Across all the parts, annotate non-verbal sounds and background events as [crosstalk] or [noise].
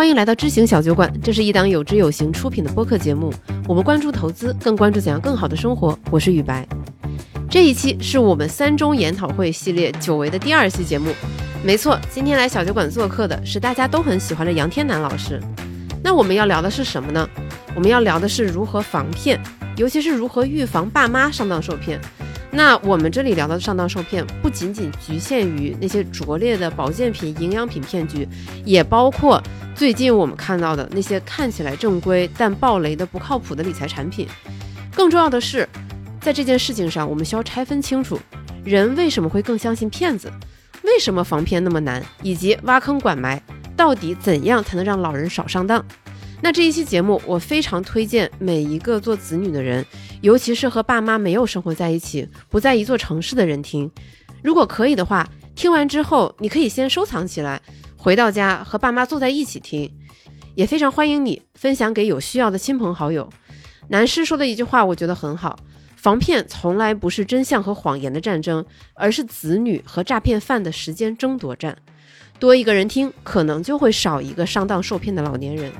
欢迎来到知行小酒馆，这是一档有知有行出品的播客节目。我们关注投资，更关注怎样更好的生活。我是雨白，这一期是我们三中研讨会系列久违的第二期节目。没错，今天来小酒馆做客的是大家都很喜欢的杨天南老师。那我们要聊的是什么呢？我们要聊的是如何防骗，尤其是如何预防爸妈上当受骗。那我们这里聊的上当受骗，不仅仅局限于那些拙劣的保健品、营养品骗局，也包括最近我们看到的那些看起来正规但爆雷的不靠谱的理财产品。更重要的是，在这件事情上，我们需要拆分清楚，人为什么会更相信骗子，为什么防骗那么难，以及挖坑管埋，到底怎样才能让老人少上当。那这一期节目，我非常推荐每一个做子女的人，尤其是和爸妈没有生活在一起、不在一座城市的人听。如果可以的话，听完之后你可以先收藏起来，回到家和爸妈坐在一起听。也非常欢迎你分享给有需要的亲朋好友。男师说的一句话，我觉得很好：防骗从来不是真相和谎言的战争，而是子女和诈骗犯的时间争夺战。多一个人听，可能就会少一个上当受骗的老年人。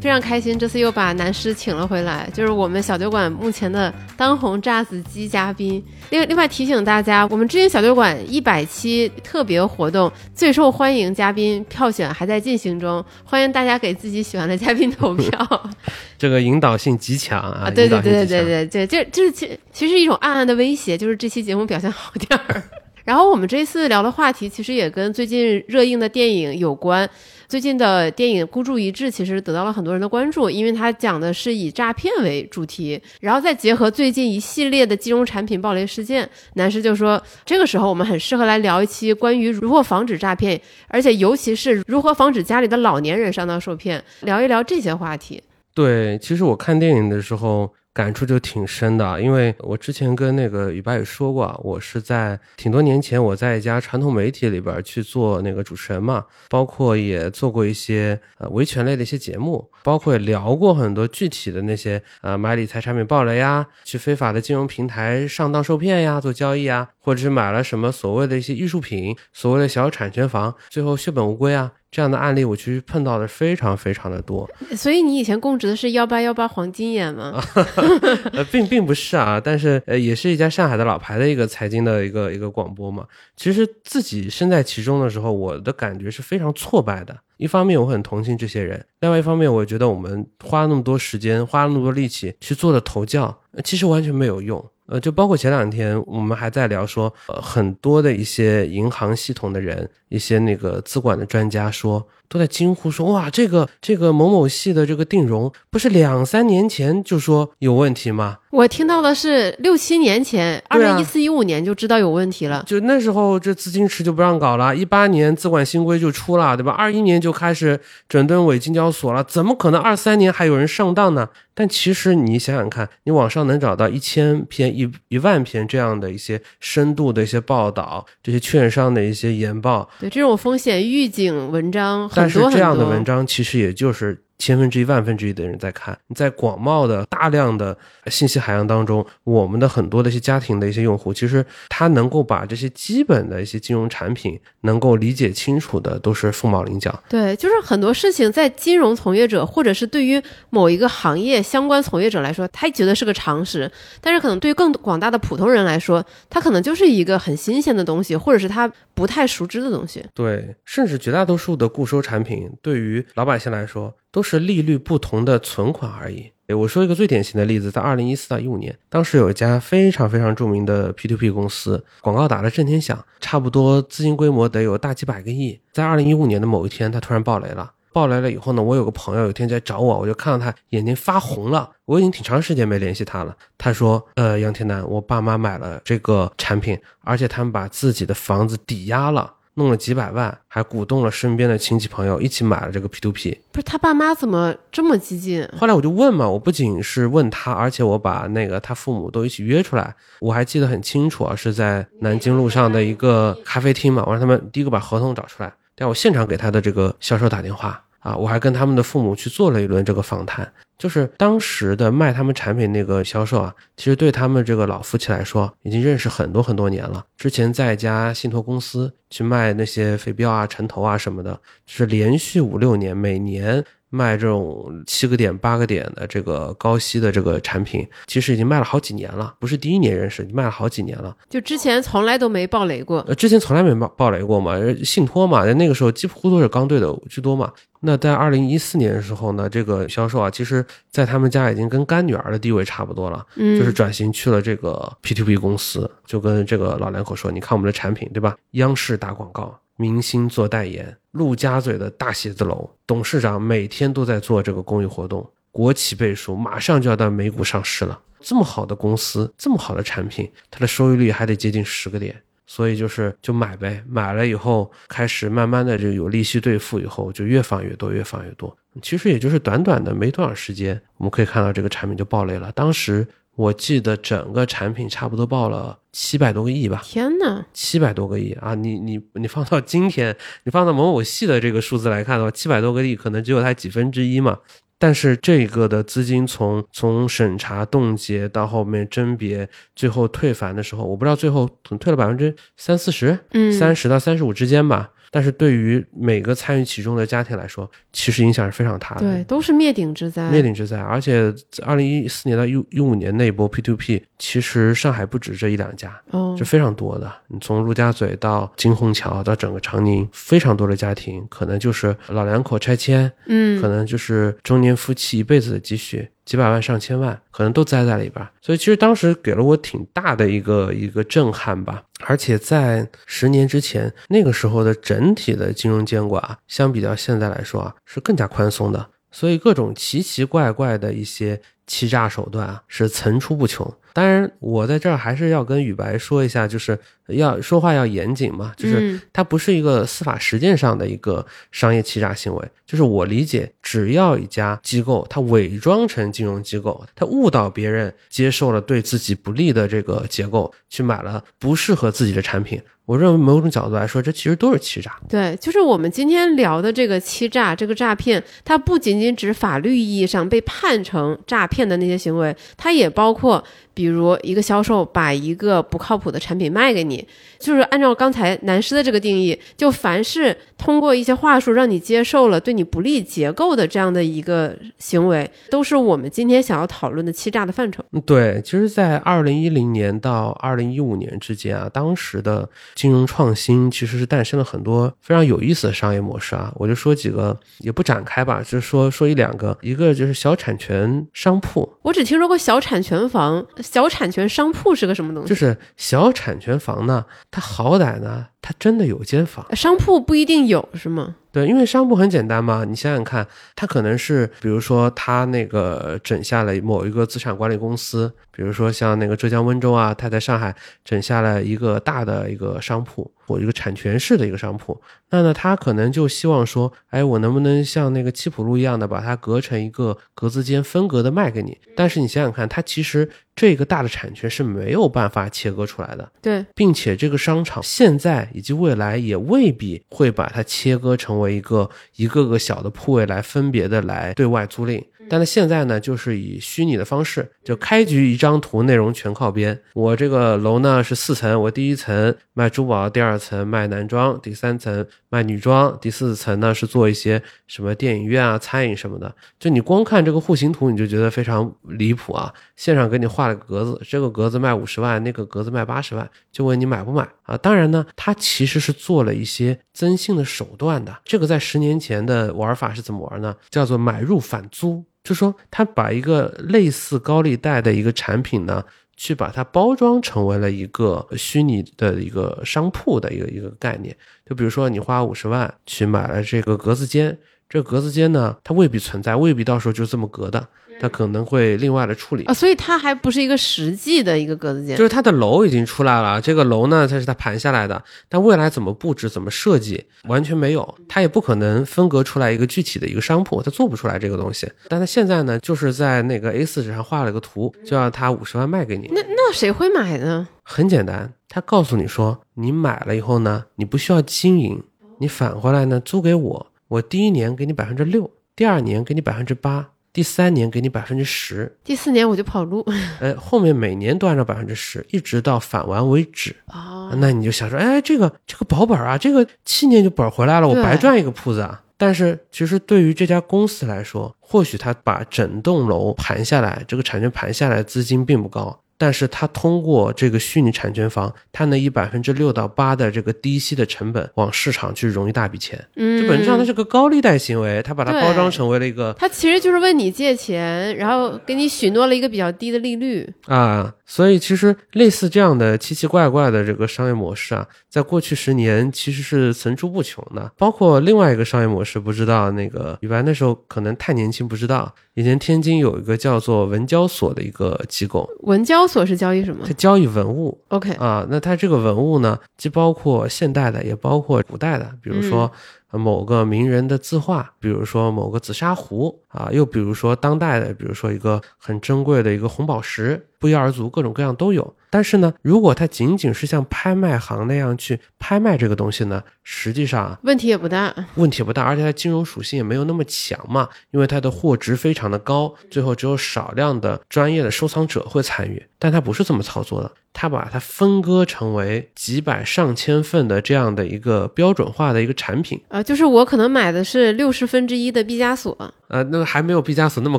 非常开心，这次又把南师请了回来，就是我们小酒馆目前的当红炸子鸡嘉宾。另另外提醒大家，我们知行小酒馆一百期特别活动最受欢迎嘉宾票选还在进行中，欢迎大家给自己喜欢的嘉宾投票。[laughs] 这个引导性极强啊！对对对对对对对，这就是其其实一种暗暗的威胁，就是这期节目表现好点儿。然后我们这次聊的话题其实也跟最近热映的电影有关。最近的电影《孤注一掷》其实得到了很多人的关注，因为它讲的是以诈骗为主题，然后再结合最近一系列的金融产品暴雷事件，男士就说这个时候我们很适合来聊一期关于如何防止诈骗，而且尤其是如何防止家里的老年人上当受骗，聊一聊这些话题。对，其实我看电影的时候。感触就挺深的，因为我之前跟那个雨白也说过，我是在挺多年前，我在一家传统媒体里边去做那个主持人嘛，包括也做过一些呃维权类的一些节目，包括也聊过很多具体的那些呃买理财产品爆雷呀，去非法的金融平台上当受骗呀，做交易啊，或者是买了什么所谓的一些艺术品，所谓的小产权房，最后血本无归啊。这样的案例，我其实碰到的非常非常的多。[laughs] 所以你以前供职的是幺八幺八黄金眼吗？[laughs] 呃，并并不是啊，但是呃，也是一家上海的老牌的一个财经的一个一个广播嘛。其实自己身在其中的时候，我的感觉是非常挫败的。一方面我很同情这些人，另外一方面我觉得我们花了那么多时间，花了那么多力气去做的投教，其实完全没有用。呃，就包括前两天我们还在聊说，呃，很多的一些银行系统的人，一些那个资管的专家说。都在惊呼说：“哇，这个这个某某系的这个定融，不是两三年前就说有问题吗？”我听到的是六七年前，二零一四一五年就知道有问题了。就那时候，这资金池就不让搞了。一八年资管新规就出了，对吧？二一年就开始整顿伪金交所了，怎么可能二三年还有人上当呢？但其实你想想看，你网上能找到一千篇、一一万篇这样的一些深度的一些报道，这些券商的一些研报，对这种风险预警文章。但是这样的文章其实也就是千分之一、万分之一的人在看。你在广袤的大量的信息海洋当中，我们的很多的一些家庭的一些用户，其实他能够把这些基本的一些金融产品能够理解清楚的，都是凤毛麟角。对，就是很多事情在金融从业者或者是对于某一个行业相关从业者来说，他觉得是个常识，但是可能对于更广大的普通人来说，他可能就是一个很新鲜的东西，或者是他不太熟知的东西。对，甚至绝大多数的固收产品，对于老百姓来说。都是利率不同的存款而已。我说一个最典型的例子，在二零一四到一五年，当时有一家非常非常著名的 P to P 公司，广告打得震天响，差不多资金规模得有大几百个亿。在二零一五年的某一天，它突然爆雷了。爆雷了以后呢，我有个朋友有一天在找我，我就看到他眼睛发红了。我已经挺长时间没联系他了。他说：“呃，杨天南，我爸妈买了这个产品，而且他们把自己的房子抵押了。”弄了几百万，还鼓动了身边的亲戚朋友一起买了这个 P to P。不是他爸妈怎么这么激进？后来我就问嘛，我不仅是问他，而且我把那个他父母都一起约出来。我还记得很清楚啊，是在南京路上的一个咖啡厅嘛。我让他们第一个把合同找出来，但我现场给他的这个销售打电话。啊，我还跟他们的父母去做了一轮这个访谈。就是当时的卖他们产品那个销售啊，其实对他们这个老夫妻来说，已经认识很多很多年了。之前在一家信托公司去卖那些飞镖啊、城投啊什么的，是连续五六年，每年。卖这种七个点、八个点的这个高息的这个产品，其实已经卖了好几年了，不是第一年认识，卖了好几年了。就之前从来都没暴雷过，呃，之前从来没爆暴雷过嘛，信托嘛，那个时候几乎都是刚兑的居多嘛。那在二零一四年的时候呢，这个销售啊，其实在他们家已经跟干女儿的地位差不多了，嗯，就是转型去了这个 P to P 公司，就跟这个老两口说，你看我们的产品，对吧？央视打广告。明星做代言，陆家嘴的大写字楼董事长每天都在做这个公益活动，国企背书，马上就要到美股上市了。这么好的公司，这么好的产品，它的收益率还得接近十个点，所以就是就买呗。买了以后，开始慢慢的就有利息兑付，以后就越放越多，越放越多。其实也就是短短的没多少时间，我们可以看到这个产品就爆雷了。当时。我记得整个产品差不多报了七百多个亿吧？天哪，七百多个亿啊！你你你放到今天，你放到某某系的这个数字来看的话，七百多个亿可能只有它几分之一嘛。但是这个的资金从从审查冻结到后面甄别，最后退返的时候，我不知道最后可能退了百分之三四十，嗯，三十到三十五之间吧。但是对于每个参与其中的家庭来说，其实影响是非常大的。对，都是灭顶之灾。灭顶之灾，而且二零一四年到一一五年那一波 P to P，其实上海不止这一两家，哦，是非常多的。你从陆家嘴到金虹桥到整个长宁，非常多的家庭，可能就是老两口拆迁，嗯，可能就是中年夫妻一辈子的积蓄。几百万上千万，可能都栽在里边，所以其实当时给了我挺大的一个一个震撼吧。而且在十年之前，那个时候的整体的金融监管，相比较现在来说啊，是更加宽松的，所以各种奇奇怪怪的一些欺诈手段啊，是层出不穷。当然，我在这儿还是要跟宇白说一下，就是要说话要严谨嘛，就是它不是一个司法实践上的一个商业欺诈行为。就是我理解，只要一家机构它伪装成金融机构，它误导别人接受了对自己不利的这个结构，去买了不适合自己的产品。我认为某种角度来说，这其实都是欺诈。对，就是我们今天聊的这个欺诈、这个诈骗，它不仅仅指法律意义上被判成诈骗的那些行为，它也包括，比如一个销售把一个不靠谱的产品卖给你，就是按照刚才南师的这个定义，就凡是通过一些话术让你接受了对你不利结构的这样的一个行为，都是我们今天想要讨论的欺诈的范畴。对，其实，在二零一零年到二零一五年之间啊，当时的。金融创新其实是诞生了很多非常有意思的商业模式啊，我就说几个，也不展开吧，就说说一两个。一个就是小产权商铺，我只听说过小产权房，小产权商铺是个什么东西？就是小产权房呢，它好歹呢，它真的有间房，商铺不一定有是吗？对，因为商铺很简单嘛，你想想看，他可能是，比如说他那个整下了某一个资产管理公司，比如说像那个浙江温州啊，他在上海整下了一个大的一个商铺或一个产权式的一个商铺，那呢，他可能就希望说，哎，我能不能像那个七浦路一样的把它隔成一个格子间，分隔的卖给你？但是你想想看，他其实。这个大的产权是没有办法切割出来的，对，并且这个商场现在以及未来也未必会把它切割成为一个一个个小的铺位来分别的来对外租赁。但是现在呢，就是以虚拟的方式，就开局一张图，内容全靠编。我这个楼呢是四层，我第一层卖珠宝，第二层卖男装，第三层卖女装，第四层呢是做一些什么电影院啊、餐饮什么的。就你光看这个户型图，你就觉得非常离谱啊！现场给你画了个格子，这个格子卖五十万，那个格子卖八十万，就问你买不买啊？当然呢，它其实是做了一些增信的手段的。这个在十年前的玩法是怎么玩呢？叫做买入返租。就说他把一个类似高利贷的一个产品呢，去把它包装成为了一个虚拟的一个商铺的一个一个概念。就比如说，你花五十万去买了这个格子间，这格子间呢，它未必存在，未必到时候就这么隔的。它可能会另外的处理啊，所以它还不是一个实际的一个格子间，就是它的楼已经出来了。这个楼呢，它是它盘下来的，但未来怎么布置、怎么设计，完全没有，它也不可能分隔出来一个具体的一个商铺，它做不出来这个东西。但它现在呢，就是在那个 A 四纸上画了个图，就让它五十万卖给你。那那谁会买呢？很简单，他告诉你说，你买了以后呢，你不需要经营，你返回来呢租给我。我第一年给你百分之六，第二年给你百分之八，第三年给你百分之十，第四年我就跑路。[laughs] 哎，后面每年都按照百分之十，一直到返完为止。哦，那你就想说，哎，这个这个保本啊，这个七年就本回来了，我白赚一个铺子啊。但是其实对于这家公司来说，或许他把整栋楼盘下来，这个产权盘下来资金并不高，但是他通过这个虚拟产权房，他能以百分之六到八的这个低息的成本往市场去融一大笔钱，嗯，这本质上它是个高利贷行为，他把它包装成为了一个他其实就是问你借钱，然后给你许诺了一个比较低的利率。啊，所以其实类似这样的奇奇怪怪的这个商业模式啊，在过去十年其实是层出不穷的。包括另外一个商业模式，不知道那个李白那时候可能太年轻不知道，以前天津有一个叫做文交所的一个机构，文交所是交易什么它交易文物？OK，啊。那它这个文物呢，既包括现代的，也包括古代的，比如说。呃某个名人的字画，比如说某个紫砂壶啊，又比如说当代的，比如说一个很珍贵的一个红宝石，不一而足，各种各样都有。但是呢，如果它仅仅是像拍卖行那样去拍卖这个东西呢，实际上问题也不大。问题不大，而且它金融属性也没有那么强嘛，因为它的货值非常的高，最后只有少量的专业的收藏者会参与。但它不是这么操作的，它把它分割成为几百上千份的这样的一个标准化的一个产品。啊，就是我可能买的是六十分之一的毕加索，呃，那个还没有毕加索那么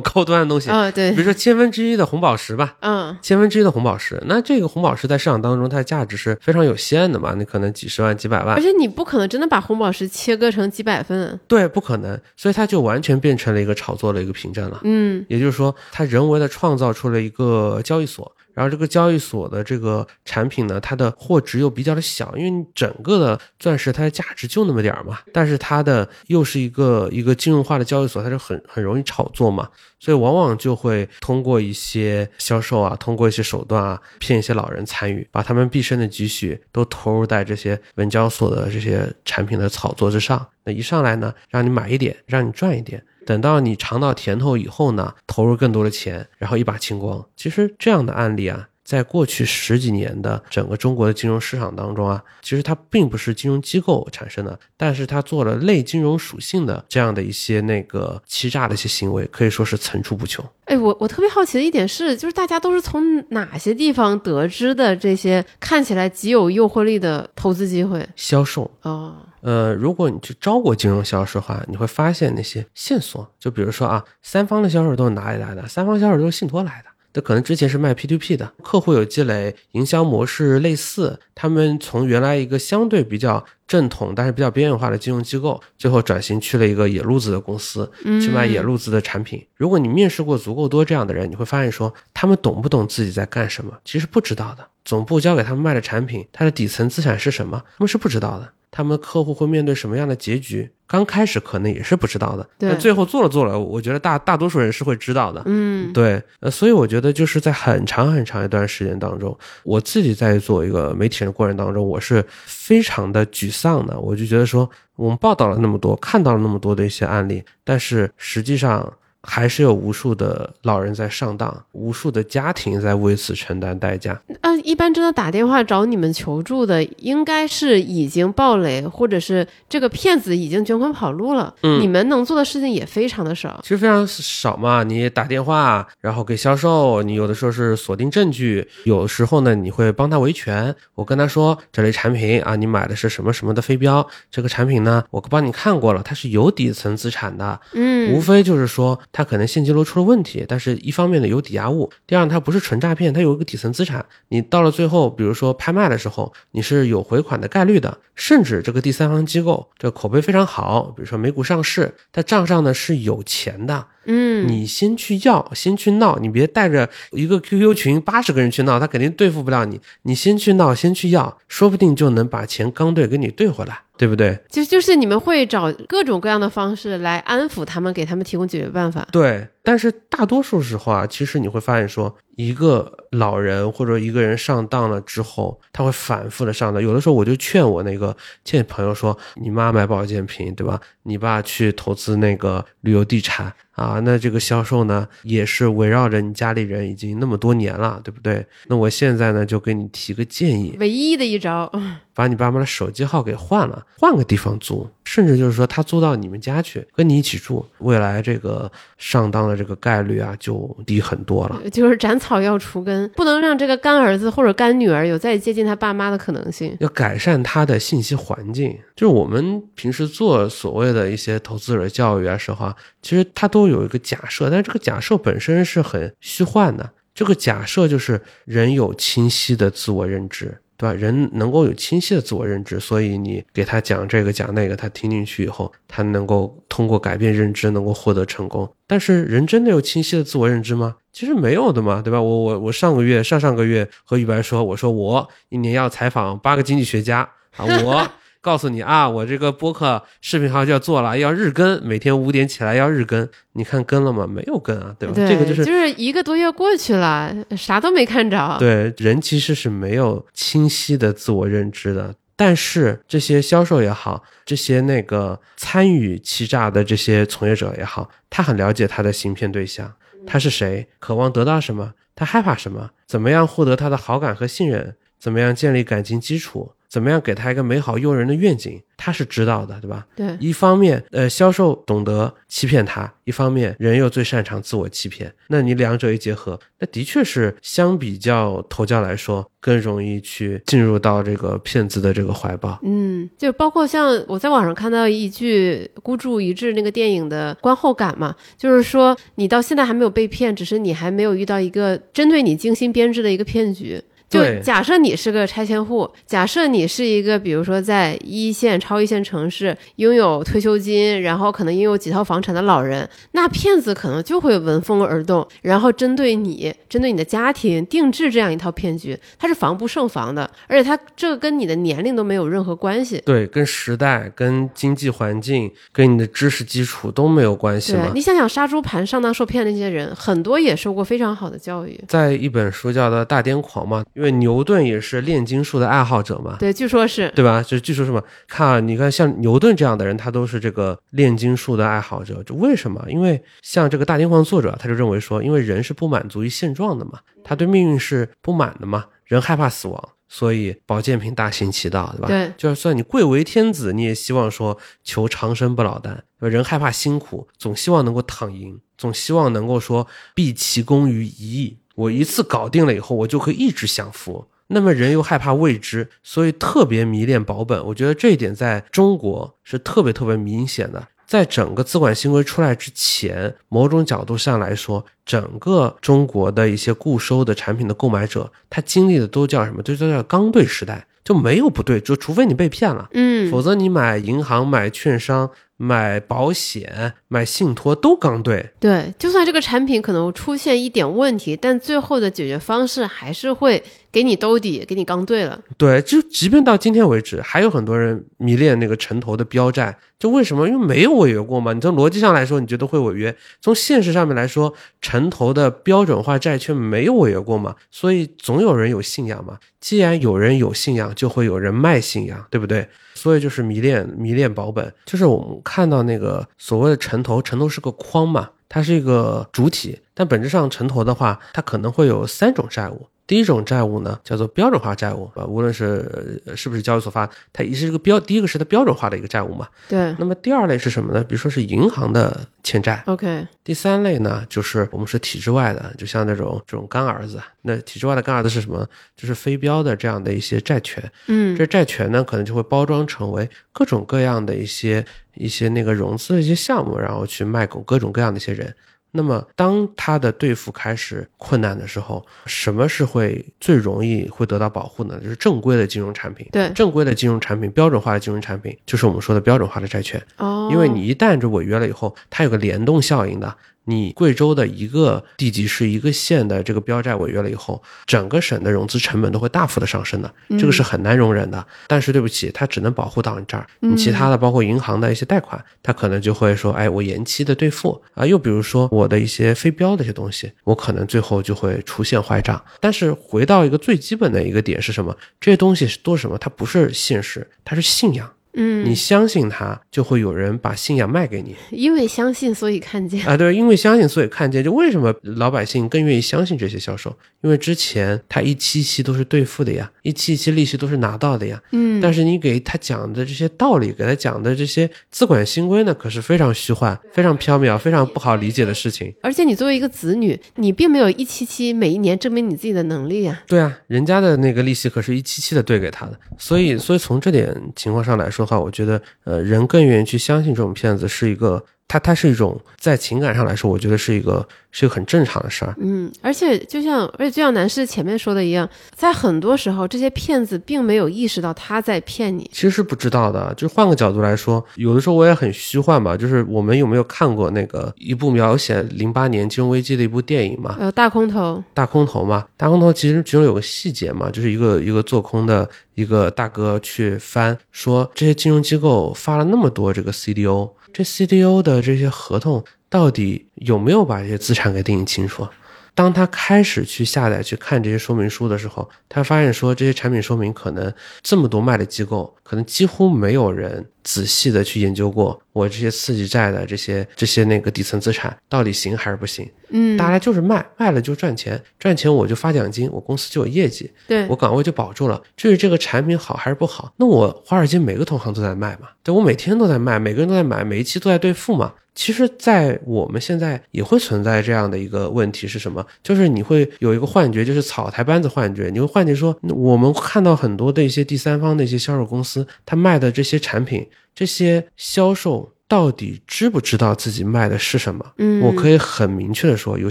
高端的东西，啊，对比，如说千分之一的红宝石吧，嗯，千分之一的红宝石，那这个红宝石在市场当中它的价值是非常有限的嘛，你可能几十万、几百万而，且你不可能真的把红宝石切割成几百份，对，不可能，所以它就完全变成了一个炒作的一个凭证了。嗯，也就是说，它人为的创造出了一个交易所，然后这个交易所的这个产品呢，它的货值又比较的小，因为整个的钻石它的价值就那么点儿嘛，但是它的又是一个一个金融化的交易所，它就很很容易炒作嘛，所以往往就会通过一些销售啊，通过一些手段啊，骗一些老人参与，把他们毕生的积蓄都投入在这些文交所的这些产品的炒作之上。那一上来呢，让你买一点，让你赚一点。等到你尝到甜头以后呢，投入更多的钱，然后一把清光。其实这样的案例啊，在过去十几年的整个中国的金融市场当中啊，其实它并不是金融机构产生的，但是它做了类金融属性的这样的一些那个欺诈的一些行为，可以说是层出不穷。哎，我我特别好奇的一点是，就是大家都是从哪些地方得知的这些看起来极有诱惑力的投资机会？销售，哦，呃，如果你去招过金融销售的话，你会发现那些线索，就比如说啊，三方的销售都是哪里来的？三方销售都是信托来的。这可能之前是卖 P2P 的，客户有积累，营销模式类似，他们从原来一个相对比较正统但是比较边缘化的金融机构，最后转型去了一个野路子的公司，去卖野路子的产品。如果你面试过足够多这样的人，你会发现说，他们懂不懂自己在干什么？其实不知道的。总部交给他们卖的产品，它的底层资产是什么？他们是不知道的。他们客户会面对什么样的结局？刚开始可能也是不知道的，但最后做了做了，我觉得大大多数人是会知道的。嗯，对，呃，所以我觉得就是在很长很长一段时间当中，我自己在做一个媒体人的过程当中，我是非常的沮丧的。我就觉得说，我们报道了那么多，看到了那么多的一些案例，但是实际上还是有无数的老人在上当，无数的家庭在为此承担代价。啊，一般真的打电话找你们求助的，应该是已经暴雷，或者是这个骗子已经卷款跑路了。嗯你们能做的事情也非常的少。其实非常少嘛，你打电话，然后给销售，你有的时候是锁定证据，有时候呢你会帮他维权。我跟他说这类产品啊，你买的是什么什么的飞镖，这个产品呢，我帮你看过了，它是有底层资产的，嗯无非就是说它可能现金流出了问题，但是一方面呢有抵押物，第二呢它不是纯诈骗，它有一个底层资产。你到了最后，比如说拍卖的时候，你是有回款的概率的，甚至这个第三方机构这口碑非常好，比如说美股上市，它账上呢是有钱的。嗯，你先去要，先去闹，你别带着一个 QQ 群八十个人去闹，他肯定对付不了你。你先去闹，先去要，说不定就能把钱刚兑给你兑回来，对不对？就就是你们会找各种各样的方式来安抚他们，给他们提供解决办法。对，但是大多数时候啊，其实你会发现说，一个老人或者一个人上当了之后，他会反复的上当。有的时候我就劝我那个见朋友说，你妈买保健品，对吧？你爸去投资那个旅游地产啊，那这个销售呢，也是围绕着你家里人已经那么多年了，对不对？那我现在呢，就给你提个建议，唯一的一招，把你爸妈的手机号给换了，换个地方租，甚至就是说他租到你们家去跟你一起住，未来这个上当的这个概率啊就低很多了。就是斩草要除根，不能让这个干儿子或者干女儿有再接近他爸妈的可能性。要改善他的信息环境，就是我们平时做所谓的一些投资者教育啊时候啊，其实他都有一个假设，但是这个假设本身是很虚幻的。这个假设就是人有清晰的自我认知，对吧？人能够有清晰的自我认知，所以你给他讲这个讲那个，他听进去以后，他能够通过改变认知能够获得成功。但是人真的有清晰的自我认知吗？其实没有的嘛，对吧？我我我上个月上上个月和宇白说，我说我一年要采访八个经济学家啊，我。告诉你啊，我这个播客视频号就要做了，要日更，每天五点起来要日更。你看更了吗？没有更啊，对吧？这个就是就是一个多月过去了，啥都没看着。对，人其实是没有清晰的自我认知的。但是这些销售也好，这些那个参与欺诈的这些从业者也好，他很了解他的行骗对象，他是谁，渴望得到什么，他害怕什么，怎么样获得他的好感和信任，怎么样建立感情基础。怎么样给他一个美好诱人的愿景？他是知道的，对吧？对。一方面，呃，销售懂得欺骗他；一方面，人又最擅长自我欺骗。那你两者一结合，那的确是相比较投教来说，更容易去进入到这个骗子的这个怀抱。嗯，就包括像我在网上看到一句孤注一掷那个电影的观后感嘛，就是说你到现在还没有被骗，只是你还没有遇到一个针对你精心编制的一个骗局。就假设你是个拆迁户，假设你是一个，比如说在一线、超一线城市拥有退休金，然后可能拥有几套房产的老人，那骗子可能就会闻风而动，然后针对你、针对你的家庭定制这样一套骗局，它是防不胜防的，而且它这个跟你的年龄都没有任何关系，对，跟时代、跟经济环境、跟你的知识基础都没有关系对，你想想杀猪盘上当受骗那些人，很多也受过非常好的教育，在一本书叫做《大癫狂》嘛。因为牛顿也是炼金术的爱好者嘛，对，据说是对吧？就是据说什么？看啊，你看像牛顿这样的人，他都是这个炼金术的爱好者。就为什么？因为像这个大癫狂作者，他就认为说，因为人是不满足于现状的嘛，他对命运是不满的嘛，人害怕死亡，所以保健品大行其道，对吧？对，就算你贵为天子，你也希望说求长生不老丹。人害怕辛苦，总希望能够躺赢，总希望能够说毕其功于一役。我一次搞定了以后，我就可以一直享福。那么人又害怕未知，所以特别迷恋保本。我觉得这一点在中国是特别特别明显的。在整个资管新规出来之前，某种角度上来说，整个中国的一些固收的产品的购买者，他经历的都叫什么？都叫刚兑时代，就没有不对，就除非你被骗了，嗯，否则你买银行、买券商。买保险、买信托都刚对，对，就算这个产品可能出现一点问题，但最后的解决方式还是会给你兜底，给你刚对了。对，就即便到今天为止，还有很多人迷恋那个城投的标债，就为什么？因为没有违约过嘛。你从逻辑上来说，你觉得会违约；从现实上面来说，城投的标准化债券没有违约过嘛，所以总有人有信仰嘛。既然有人有信仰，就会有人卖信仰，对不对？所以就是迷恋迷恋保本，就是我们看到那个所谓的城投，城投是个框嘛，它是一个主体，但本质上城投的话，它可能会有三种债务。第一种债务呢，叫做标准化债务啊，无论是是不是交易所发，它也是一个标，第一个是它标准化的一个债务嘛。对。那么第二类是什么呢？比如说是银行的欠债。OK。第三类呢，就是我们是体制外的，就像那种这种干儿子。那体制外的干儿子是什么？就是非标的这样的一些债权。嗯。这债权呢，可能就会包装成为各种各样的一些一些那个融资的一些项目，然后去卖给各种各样的一些人。那么，当他的兑付开始困难的时候，什么是会最容易会得到保护呢？就是正规的金融产品。对，正规的金融产品，标准化的金融产品，就是我们说的标准化的债券。哦，因为你一旦就违约了以后，它有个联动效应的。你贵州的一个地级市、一个县的这个标债违约了以后，整个省的融资成本都会大幅的上升的，这个是很难容忍的。但是对不起，它只能保护到你这儿，你其他的包括银行的一些贷款，它可能就会说，哎，我延期的兑付啊。又比如说我的一些非标的一些东西，我可能最后就会出现坏账。但是回到一个最基本的一个点是什么？这些东西是多什么？它不是现实，它是信仰。嗯，你相信他，就会有人把信仰卖给你因为相信，所以看见。啊。对，因为相信所以看见。就为什么老百姓更愿意相信这些销售？因为之前他一期一期都是兑付的呀，一期一期利息都是拿到的呀。嗯，但是你给他讲的这些道理，给他讲的这些资管新规呢，可是非常虚幻、非常缥缈、非常不好理解的事情。而且你作为一个子女，你并没有一期期每一年证明你自己的能力啊。对啊，人家的那个利息可是一期期的兑给他的，所以，所以从这点情况上来说的话，我觉得，呃，人更愿意去相信这种骗子是一个，它它是一种在情感上来说，我觉得是一个是一个很正常的事儿。嗯，而且就像，而且就像男士前面说的一样，在很多时候，这些骗子并没有意识到他在骗你。其实是不知道的，就是换个角度来说，有的时候我也很虚幻吧。就是我们有没有看过那个一部描写零八年金融危机的一部电影嘛？呃，大空头，大空头嘛，大空头其实其中有个细节嘛，就是一个一个做空的一个大哥去翻，说这些金融机构发了那么多这个 CDO，这 CDO 的这些合同到底有没有把这些资产给定义清楚？当他开始去下载去看这些说明书的时候，他发现说这些产品说明可能这么多卖的机构，可能几乎没有人仔细的去研究过我这些刺激债的这些这些那个底层资产到底行还是不行。嗯，大家就是卖，卖了就赚钱，赚钱我就发奖金，我公司就有业绩，对我岗位就保住了。至于这个产品好还是不好，那我华尔街每个同行都在卖嘛，对我每天都在卖，每个人都在买，每一期都在兑付嘛。其实，在我们现在也会存在这样的一个问题是什么？就是你会有一个幻觉，就是草台班子幻觉。你会幻觉说，我们看到很多的一些第三方的一些销售公司，他卖的这些产品，这些销售到底知不知道自己卖的是什么？嗯，我可以很明确的说，有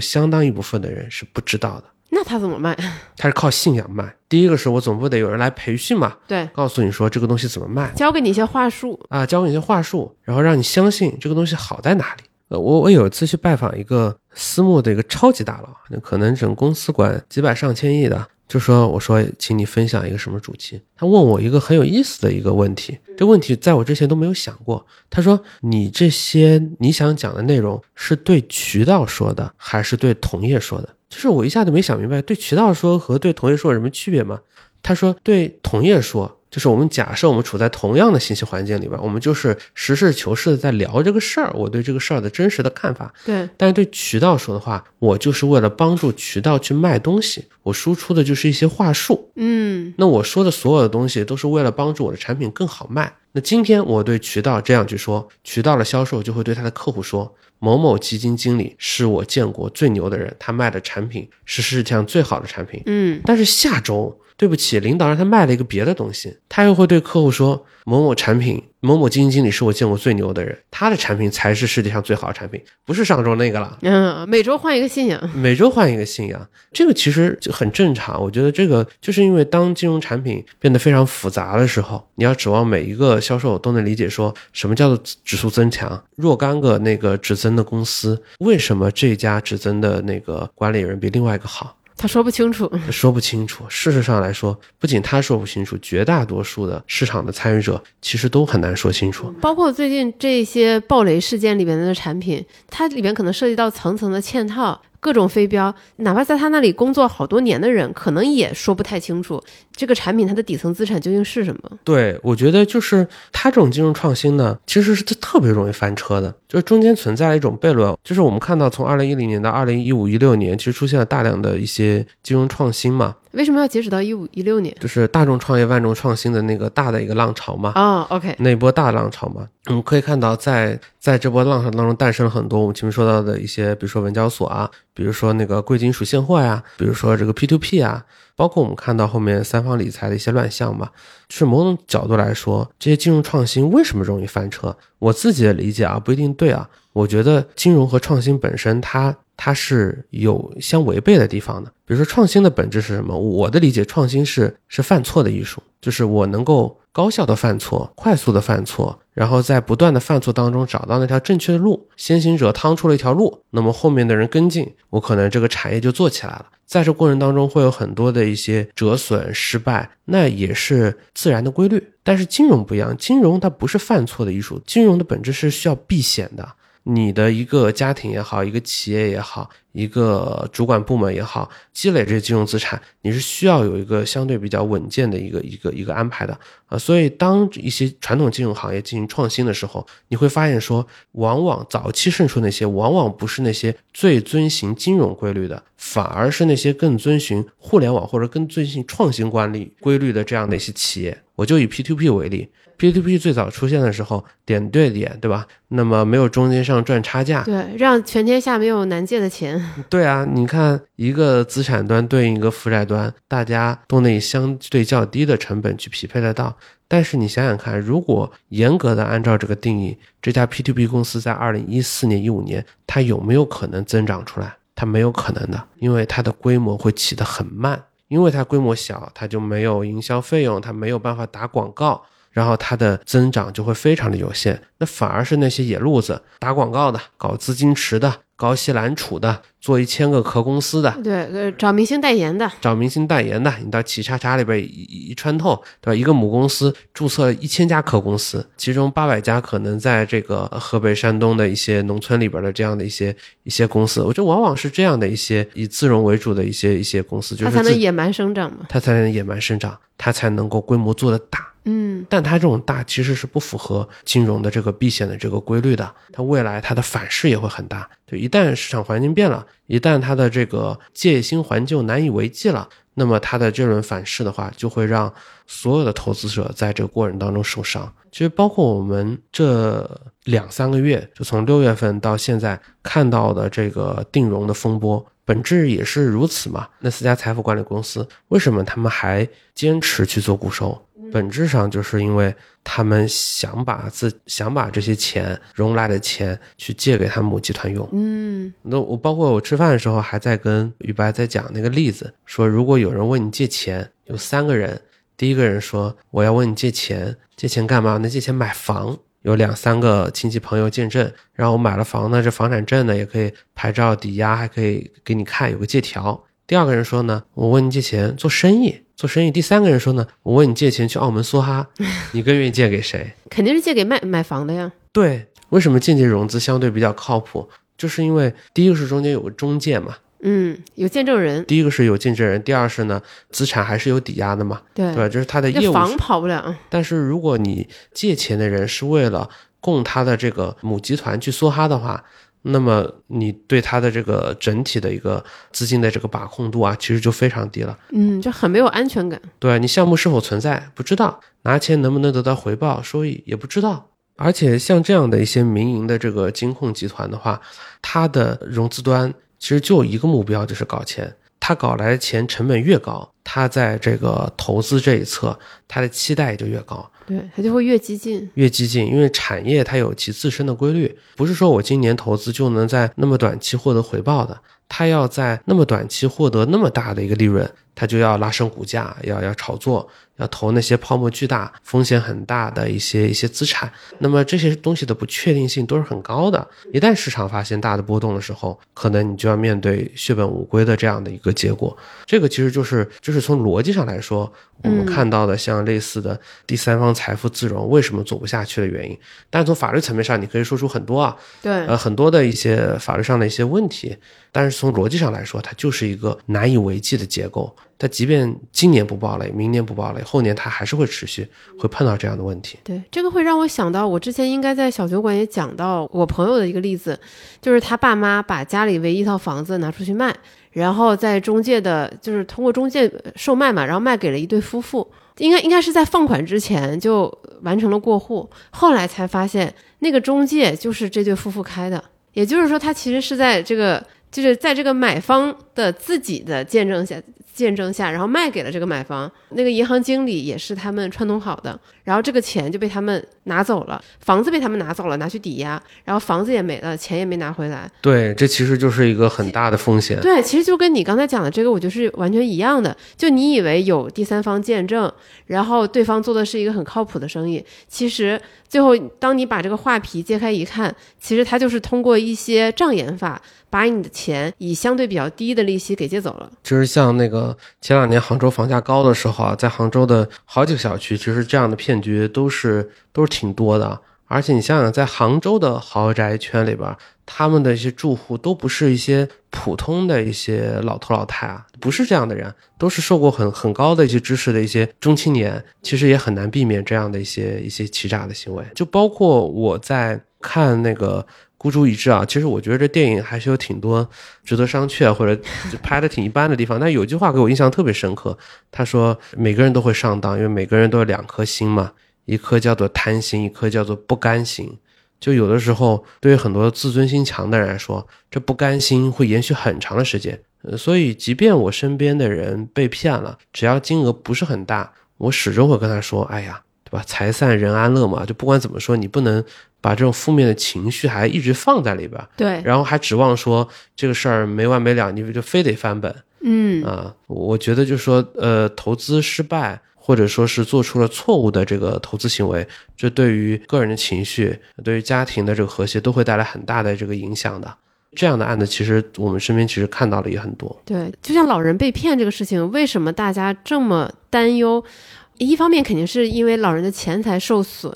相当一部分的人是不知道的，那他怎么卖？[laughs] 他是靠信仰卖。第一个是我总不得有人来培训嘛，对，告诉你说这个东西怎么卖教给你一些话术。啊，教给你一些话术，然后让你相信这个东西好在哪里。呃，我我有一次去拜访一个私募的一个超级大佬，那可能整公司管几百上千亿的，就说我说请你分享一个什么主题，他问我一个很有意思的一个问题，这问题在我之前都没有想过。他说你这些你想讲的内容是对渠道说的，还是对同业说的？就是我一下子没想明白，对渠道说和对同业说有什么区别吗？他说对同业说。就是我们假设我们处在同样的信息环境里边，我们就是实事求是的在聊这个事儿，我对这个事儿的真实的看法。对，但是对渠道说的话，我就是为了帮助渠道去卖东西，我输出的就是一些话术。嗯，那我说的所有的东西都是为了帮助我的产品更好卖。那今天我对渠道这样去说，渠道的销售就会对他的客户说：某某基金经理是我见过最牛的人，他卖的产品是世界上最好的产品。嗯，但是下周，对不起，领导让他卖了一个别的东西，他又会对客户说某某产品、某某基金经理是我见过最牛的人，他的产品才是世界上最好的产品，不是上周那个了。嗯，每周换一个信仰。每周换一个信仰，这个其实就很正常。我觉得这个就是因为当金融产品变得非常复杂的时候，你要指望每一个销售都能理解说什么叫做指数增强，若干个那个指增的公司，为什么这家指增的那个管理人比另外一个好？他说不清楚。说不清楚。事实上来说，不仅他说不清楚，绝大多数的市场的参与者其实都很难说清楚。包括最近这些暴雷事件里面的产品，它里面可能涉及到层层的嵌套。各种飞镖，哪怕在他那里工作好多年的人，可能也说不太清楚这个产品它的底层资产究竟是什么。对，我觉得就是他这种金融创新呢，其实是特别容易翻车的，就是中间存在了一种悖论。就是我们看到从二零一零年到二零一五一六年，其实出现了大量的一些金融创新嘛。为什么要截止到一五一六年？就是大众创业、万众创新的那个大的一个浪潮嘛。啊，OK，那波大浪潮嘛，我们可以看到在，在这波浪潮当中诞生了很多我们前面说到的一些，比如说文交所啊，比如说那个贵金属现货呀，比如说这个 P to P 啊，包括我们看到后面三方理财的一些乱象嘛。是某种角度来说，这些金融创新为什么容易翻车？我自己的理解啊，不一定对啊。我觉得金融和创新本身它，它是有相违背的地方的。比如说，创新的本质是什么？我的理解，创新是是犯错的艺术，就是我能够高效的犯错，快速的犯错，然后在不断的犯错当中找到那条正确的路。先行者趟出了一条路，那么后面的人跟进，我可能这个产业就做起来了。在这过程当中，会有很多的一些折损、失败，那也是自然的规律。但是金融不一样，金融它不是犯错的艺术，金融的本质是需要避险的。你的一个家庭也好，一个企业也好，一个主管部门也好，积累这些金融资产，你是需要有一个相对比较稳健的一个一个一个安排的啊。所以，当一些传统金融行业进行创新的时候，你会发现说，往往早期胜出那些，往往不是那些最遵循金融规律的，反而是那些更遵循互联网或者更遵循创新管理规律的这样的一些企业。我就以 P2P 为例。P2P 最早出现的时候，点对点，对吧？那么没有中间商赚差价，对，让全天下没有难借的钱。[laughs] 对啊，你看一个资产端对应一个负债端，大家都能以相对较低的成本去匹配得到。但是你想想看，如果严格的按照这个定义，这家 P2P 公司在二零一四年、一五年，它有没有可能增长出来？它没有可能的，因为它的规模会起得很慢，因为它规模小，它就没有营销费用，它没有办法打广告。然后它的增长就会非常的有限，那反而是那些野路子打广告的、搞资金池的、搞西揽储的、做一千个壳公司的，对，呃，找明星代言的，找明星代言的，你到企叉叉里边一一穿透，对吧？一个母公司注册了一千家壳公司，其中八百家可能在这个河北、山东的一些农村里边的这样的一些一些公司，我觉得往往是这样的一些以自融为主的一些一些公司，就是它才能野蛮生长嘛，它才能野蛮生长，它才能够规模做得大。嗯，但它这种大其实是不符合金融的这个避险的这个规律的，它未来它的反噬也会很大。就一旦市场环境变了，一旦它的这个戒新还旧难以为继了，那么它的这轮反噬的话，就会让所有的投资者在这个过程当中受伤。其实包括我们这两三个月，就从六月份到现在看到的这个定融的风波。本质也是如此嘛？那四家财富管理公司为什么他们还坚持去做固收？本质上就是因为他们想把自想把这些钱融来的钱去借给他们母集团用。嗯，那我包括我吃饭的时候还在跟宇白在讲那个例子，说如果有人问你借钱，有三个人，第一个人说我要问你借钱，借钱干嘛？那借钱买房。有两三个亲戚朋友见证，然后我买了房呢，这房产证呢也可以牌照抵押，还可以给你看有个借条。第二个人说呢，我问你借钱做生意，做生意。第三个人说呢，我问你借钱去澳门梭哈，[laughs] 你更愿意借给谁？肯定是借给卖买房的呀。对，为什么间接融资相对比较靠谱？就是因为第一个是中间有个中介嘛。嗯，有见证人。第一个是有见证人，第二是呢，资产还是有抵押的嘛？对，对吧？就是他的业务房跑不了。但是如果你借钱的人是为了供他的这个母集团去梭哈的话，那么你对他的这个整体的一个资金的这个把控度啊，其实就非常低了。嗯，就很没有安全感。对你项目是否存在不知道，拿钱能不能得到回报收益也不知道。而且像这样的一些民营的这个金控集团的话，它的融资端。其实就一个目标，就是搞钱。他搞来的钱成本越高，他在这个投资这一侧，他的期待也就越高。对他就会越激进，越激进，因为产业它有其自身的规律，不是说我今年投资就能在那么短期获得回报的。他要在那么短期获得那么大的一个利润，他就要拉升股价，要要炒作。要投那些泡沫巨大、风险很大的一些一些资产，那么这些东西的不确定性都是很高的。一旦市场发现大的波动的时候，可能你就要面对血本无归的这样的一个结果。这个其实就是就是从逻辑上来说，我们看到的像类似的第三方财富自融为什么做不下去的原因。但是从法律层面上，你可以说出很多啊，对，呃，很多的一些法律上的一些问题。但是从逻辑上来说，它就是一个难以为继的结构。它即便今年不暴雷，明年不暴雷，后年它还是会持续会碰到这样的问题。对，这个会让我想到，我之前应该在小酒馆也讲到我朋友的一个例子，就是他爸妈把家里唯一一套房子拿出去卖，然后在中介的，就是通过中介售卖嘛，然后卖给了一对夫妇，应该应该是在放款之前就完成了过户，后来才发现那个中介就是这对夫妇开的，也就是说他其实是在这个。就是在这个买方的自己的见证下，见证下，然后卖给了这个买方。那个银行经理也是他们串通好的，然后这个钱就被他们拿走了，房子被他们拿走了，拿去抵押，然后房子也没了，钱也没拿回来。对，这其实就是一个很大的风险。对，其实就跟你刚才讲的这个，我就是完全一样的。就你以为有第三方见证，然后对方做的是一个很靠谱的生意，其实最后当你把这个画皮揭开一看，其实他就是通过一些障眼法。把你的钱以相对比较低的利息给借走了，就是像那个前两年杭州房价高的时候啊，在杭州的好几个小区，其实这样的骗局都是都是挺多的。而且你想想，在杭州的豪宅圈里边，他们的一些住户都不是一些普通的一些老头老太啊，不是这样的人，都是受过很很高的一些知识的一些中青年，其实也很难避免这样的一些一些欺诈的行为。就包括我在看那个。孤注一掷啊！其实我觉得这电影还是有挺多值得商榷或者拍的挺一般的地方。但有句话给我印象特别深刻，他说每个人都会上当，因为每个人都有两颗心嘛，一颗叫做贪心，一颗叫做不甘心。就有的时候，对于很多自尊心强的人来说，这不甘心会延续很长的时间。所以，即便我身边的人被骗了，只要金额不是很大，我始终会跟他说：“哎呀，对吧？财散人安乐嘛，就不管怎么说，你不能。”把这种负面的情绪还一直放在里边，对，然后还指望说这个事儿没完没了，你就非得翻本，嗯啊，我觉得就是说，呃，投资失败或者说是做出了错误的这个投资行为，这对于个人的情绪，对于家庭的这个和谐都会带来很大的这个影响的。这样的案子，其实我们身边其实看到了也很多。对，就像老人被骗这个事情，为什么大家这么担忧？一方面肯定是因为老人的钱财受损。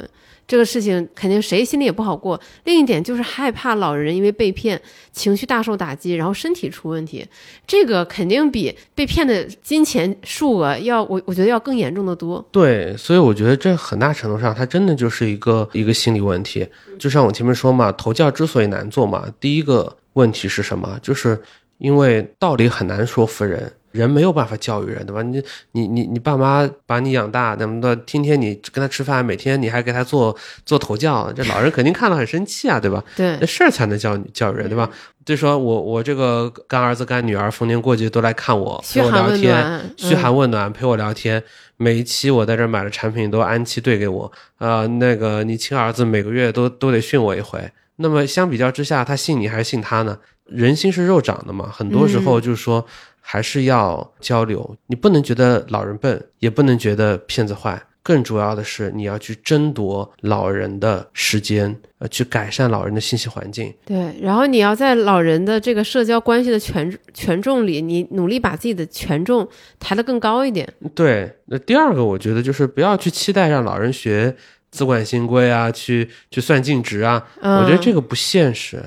这个事情肯定谁心里也不好过。另一点就是害怕老人因为被骗，情绪大受打击，然后身体出问题。这个肯定比被骗的金钱数额要我我觉得要更严重的多。对，所以我觉得这很大程度上，它真的就是一个一个心理问题。就像我前面说嘛，投教之所以难做嘛，第一个问题是什么？就是因为道理很难说服人。人没有办法教育人，对吧？你你你你爸妈把你养大，那么多天天你跟他吃饭，每天你还给他做做头教，这老人肯定看了很生气啊，对吧？对，那事儿才能教教育人，对吧？就说我我这个干儿子干女儿逢年过节都来看我，陪我聊天，嘘寒问暖，陪我聊天。每一期我在这买的产品都按期兑给我，呃，那个你亲儿子每个月都都得训我一回。那么相比较之下，他信你还是信他呢？人心是肉长的嘛，很多时候就是说。还是要交流，你不能觉得老人笨，也不能觉得骗子坏，更主要的是你要去争夺老人的时间，呃，去改善老人的信息环境。对，然后你要在老人的这个社交关系的权权重里，你努力把自己的权重抬得更高一点。对，那第二个我觉得就是不要去期待让老人学资管新规啊，去去算净值啊，我觉得这个不现实。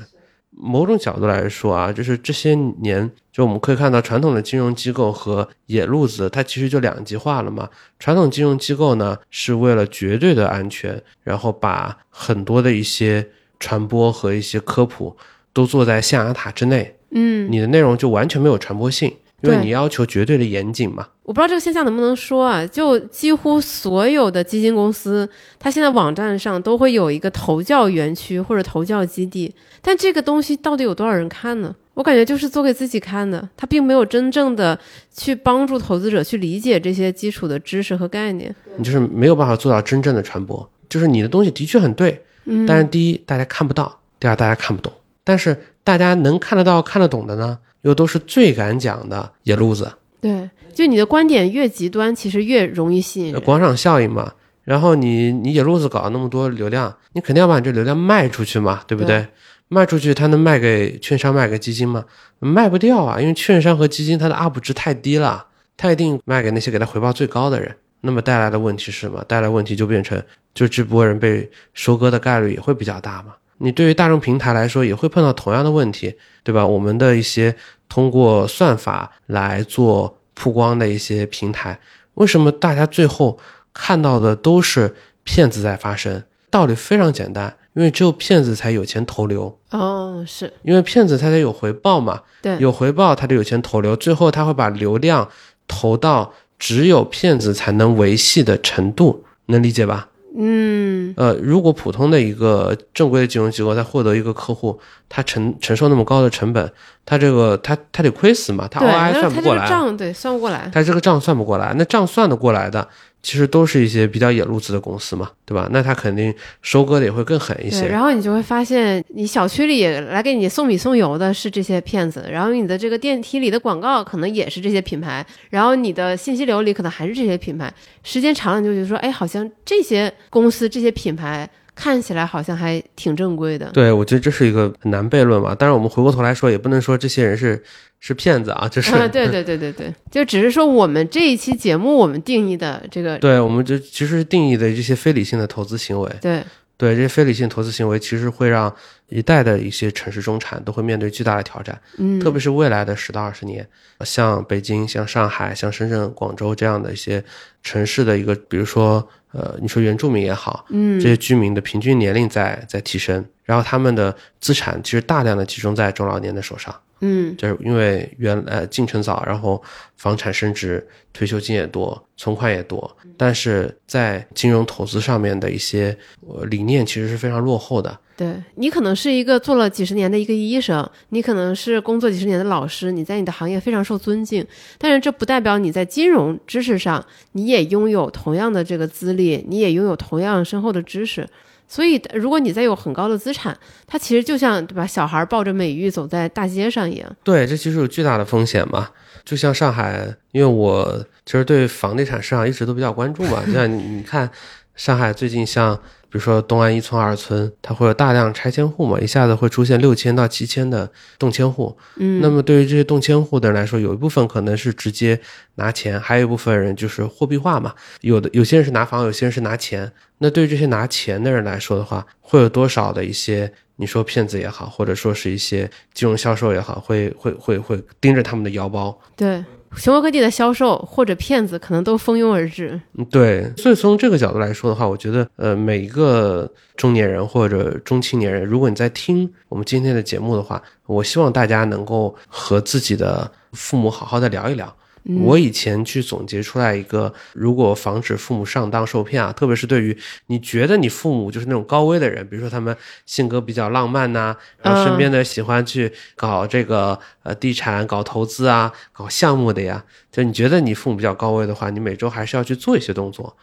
某种角度来说啊，就是这些年，就我们可以看到传统的金融机构和野路子，它其实就两极化了嘛。传统金融机构呢，是为了绝对的安全，然后把很多的一些传播和一些科普都做在象牙塔之内，嗯，你的内容就完全没有传播性。因为你要求绝对的严谨嘛，我不知道这个现象能不能说啊？就几乎所有的基金公司，它现在网站上都会有一个投教园区或者投教基地，但这个东西到底有多少人看呢？我感觉就是做给自己看的，他并没有真正的去帮助投资者去理解这些基础的知识和概念。你就是没有办法做到真正的传播，就是你的东西的确很对，嗯，但是第一大家看不到，第二大家看不懂，但是大家能看得到、看得懂的呢？又都是最敢讲的野路子，对，就你的观点越极端，其实越容易吸引广场效应嘛。然后你你野路子搞那么多流量，你肯定要把你这流量卖出去嘛，对不对？卖出去，他能卖给券商、卖给基金吗？卖不掉啊，因为券商和基金它的 UP 值太低了，他一定卖给那些给他回报最高的人。那么带来的问题是什么？带来问题就变成，就这波人被收割的概率也会比较大嘛。你对于大众平台来说也会碰到同样的问题，对吧？我们的一些通过算法来做曝光的一些平台，为什么大家最后看到的都是骗子在发生？道理非常简单，因为只有骗子才有钱投流。哦，是因为骗子他才有回报嘛？对，有回报他就有钱投流，最后他会把流量投到只有骗子才能维系的程度，能理解吧？嗯，呃，如果普通的一个正规的金融机构在获得一个客户，他承承受那么高的成本，他这个他他得亏死嘛，他 OI 算不过来，账对算不过来，他这个账算不过来，那账算得过来的。其实都是一些比较野路子的公司嘛，对吧？那他肯定收割的也会更狠一些。然后你就会发现，你小区里来给你送米送油的是这些骗子，然后你的这个电梯里的广告可能也是这些品牌，然后你的信息流里可能还是这些品牌。时间长了，你就觉得说，哎，好像这些公司、这些品牌。看起来好像还挺正规的，对，我觉得这是一个很难悖论吧。但是我们回过头来说，也不能说这些人是是骗子啊，就是，对对对对对，[laughs] 就只是说我们这一期节目我们定义的这个，对，我们就其实定义的这些非理性的投资行为，对，对这些非理性投资行为，其实会让一代的一些城市中产都会面对巨大的挑战。嗯，特别是未来的十到二十年，像北京、像上海、像深圳、广州这样的一些城市的一个，比如说呃，你说原住民也好，嗯。这些居民的平均年龄在在提升，然后他们的资产其实大量的集中在中老年的手上，嗯。就是因为原呃进城早，然后房产升值，退休金也多，存款也多，但是在金融投资上面的一些呃理念其实是非常落后的。对你可能是一个做了几十年的一个医生，你可能是工作几十年的老师，你在你的行业非常受尊敬，但是这不代表你在金融知识上你也拥有同样的这个资历，你也拥有同样深厚的知识。所以，如果你再有很高的资产，它其实就像对吧，小孩抱着美玉走在大街上一样。对，这其实有巨大的风险嘛。就像上海，因为我其实对房地产市场一直都比较关注嘛。[laughs] 就像你你看，上海最近像比如说东安一村、二村，它会有大量拆迁户嘛，一下子会出现六千到七千的动迁户。嗯，那么对于这些动迁户的人来说，有一部分可能是直接拿钱，还有一部分人就是货币化嘛。有的有些人是拿房，有些人是拿钱。那对于这些拿钱的人来说的话，会有多少的一些你说骗子也好，或者说是一些金融销售也好，会会会会盯着他们的腰包。对，全国各地的销售或者骗子可能都蜂拥而至。嗯，对，所以从这个角度来说的话，我觉得，呃，每一个中年人或者中青年人，如果你在听我们今天的节目的话，我希望大家能够和自己的父母好好的聊一聊。我以前去总结出来一个，如果防止父母上当受骗啊，特别是对于你觉得你父母就是那种高危的人，比如说他们性格比较浪漫呐、然后身边的喜欢去搞这个呃地产、搞投资啊、搞项目的呀，就你觉得你父母比较高危的话，你每周还是要去做一些动作。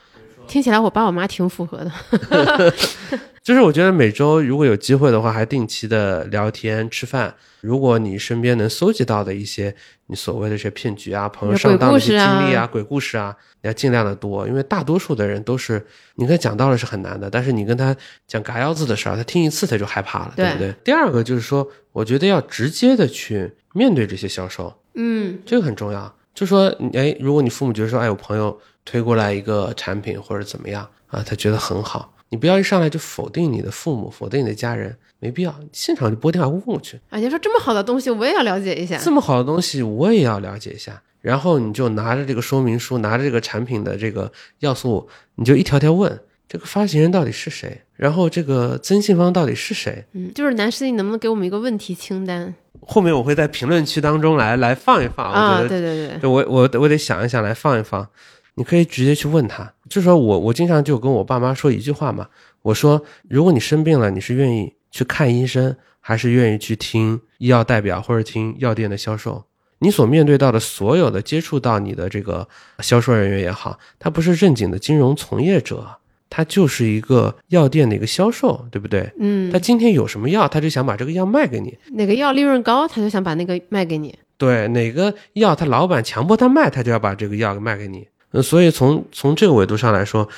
听起来我爸我妈挺符合的。[laughs] 就是我觉得每周如果有机会的话，还定期的聊天吃饭。如果你身边能搜集到的一些你所谓的这些骗局啊、朋友上当的一些经历啊、鬼故事啊，你要尽量的多，因为大多数的人都是你跟他讲道理是很难的，但是你跟他讲嘎腰子的事儿，他听一次他就害怕了，对不对？第二个就是说，我觉得要直接的去面对这些销售，嗯这个很重要。就说，哎，如果你父母觉得说，哎，我朋友推过来一个产品或者怎么样啊，他觉得很好，你不要一上来就否定你的父母，否定你的家人，没必要，现场就拨电话问过去。啊，你说这么好的东西，我也要了解一下。这么好的东西，我也要了解一下。然后你就拿着这个说明书，拿着这个产品的这个要素，你就一条条问这个发行人到底是谁，然后这个增信方到底是谁。嗯，就是男师，你能不能给我们一个问题清单后面我会在评论区当中来来放一放，啊？我觉得对对对，对我我我得想一想来放一放。你可以直接去问他，就说我我经常就跟我爸妈说一句话嘛，我说如果你生病了，你是愿意去看医生，还是愿意去听医药代表或者听药店的销售？你所面对到的所有的接触到你的这个销售人员也好，他不是正经的金融从业者，他就是一个药店的一个销售，对不对？嗯他，今天有什么药，他就想把这个药卖给你。哪个药利润高，他就想把那个卖给你。对哪个药，他老板强迫他卖，他就要把这个药卖给你。呃，所以从从这个维度上来说，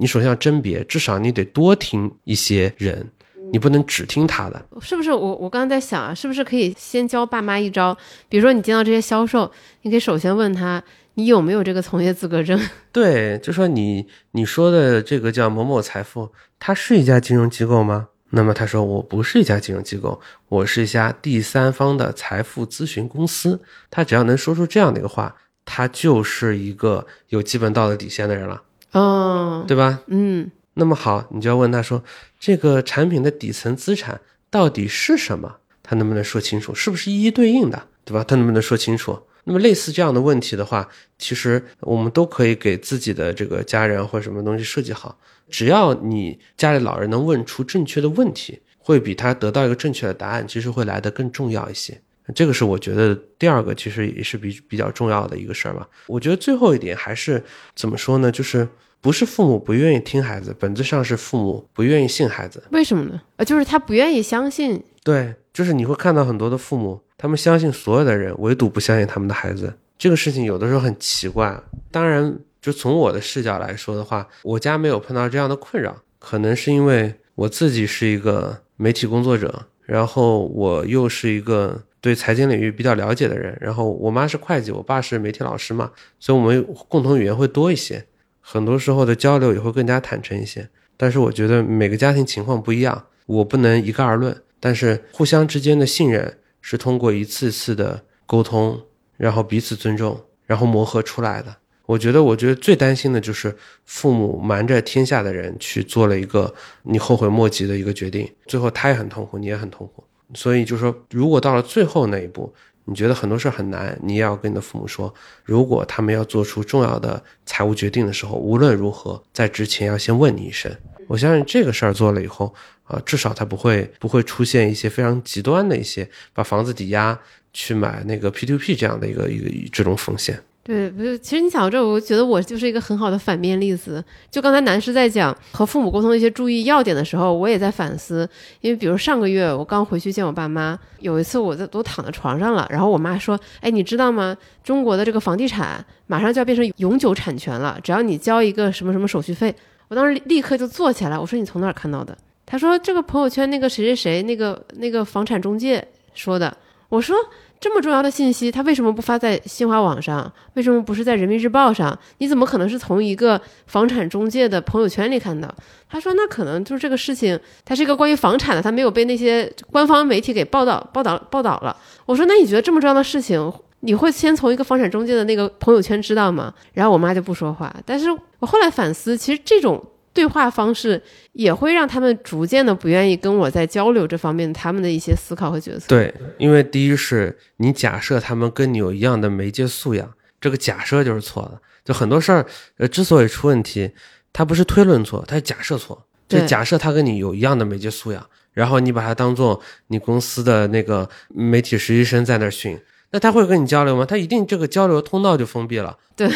你首先要甄别，至少你得多听一些人，你不能只听他的。是不是我我刚刚在想啊，是不是可以先教爸妈一招？比如说你见到这些销售，你可以首先问他你有没有这个从业资格证？[laughs] 对，就说你你说的这个叫某某财富，它是一家金融机构吗？那么他说我不是一家金融机构，我是一家第三方的财富咨询公司。他只要能说出这样的一个话，他就是一个有基本道德底线的人了，哦，对吧？嗯那么好，你就要问他说，这个产品的底层资产到底是什么？他能不能说清楚？是不是一一对应的，对吧？他能不能说清楚？那么类似这样的问题的话，其实我们都可以给自己的这个家人或者什么东西设计好。只要你家里老人能问出正确的问题，会比他得到一个正确的答案，其实会来得更重要一些。这个是我觉得第二个，其实也是比比较重要的一个事儿吧。我觉得最后一点还是怎么说呢？就是不是父母不愿意听孩子，本质上是父母不愿意信孩子。为什么呢？呃，就是他不愿意相信。对，就是你会看到很多的父母，他们相信所有的人，唯独不相信他们的孩子。这个事情有的时候很奇怪。当然，就从我的视角来说的话，我家没有碰到这样的困扰，可能是因为我自己是一个媒体工作者，然后我又是一个对财经领域比较了解的人，然后我妈是会计，我爸是媒体老师嘛，所以我们共同语言会多一些，很多时候的交流也会更加坦诚一些。但是我觉得每个家庭情况不一样，我不能一概而论。但是互相之间的信任是通过一次次的沟通，然后彼此尊重，然后磨合出来的。我觉得，我觉得最担心的就是父母瞒着天下的人去做了一个你后悔莫及的一个决定，最后他也很痛苦，你也很痛苦。所以就说，如果到了最后那一步，你觉得很多事很难，你也要跟你的父母说，如果他们要做出重要的财务决定的时候，无论如何，在之前要先问你一声。我相信这个事儿做了以后，啊，至少他不会不会出现一些非常极端的一些把房子抵押去买那个 P to P 这样的一个一个这种风险。对，不是，其实你讲到这，我觉得我就是一个很好的反面例子。就刚才男士在讲和父母沟通一些注意要点的时候，我也在反思。因为比如上个月我刚回去见我爸妈，有一次我在都躺在床上了，然后我妈说：“哎，你知道吗？中国的这个房地产马上就要变成永久产权了，只要你交一个什么什么手续费。”我当时立刻就坐起来，我说：“你从哪儿看到的？”他说：“这个朋友圈那个谁谁谁那个那个房产中介说的。”我说。这么重要的信息，他为什么不发在新华网上？为什么不是在人民日报上？你怎么可能是从一个房产中介的朋友圈里看到？他说，那可能就是这个事情，它是一个关于房产的，他没有被那些官方媒体给报道、报道、报道了。我说，那你觉得这么重要的事情，你会先从一个房产中介的那个朋友圈知道吗？然后我妈就不说话。但是我后来反思，其实这种。对话方式也会让他们逐渐的不愿意跟我在交流这方面他们的一些思考和决策。对，因为第一是你假设他们跟你有一样的媒介素养，这个假设就是错的。就很多事儿，呃，之所以出问题，它不是推论错，它是假设错。就假设他跟你有一样的媒介素养，然后你把他当做你公司的那个媒体实习生在那训，那他会跟你交流吗？他一定这个交流通道就封闭了。对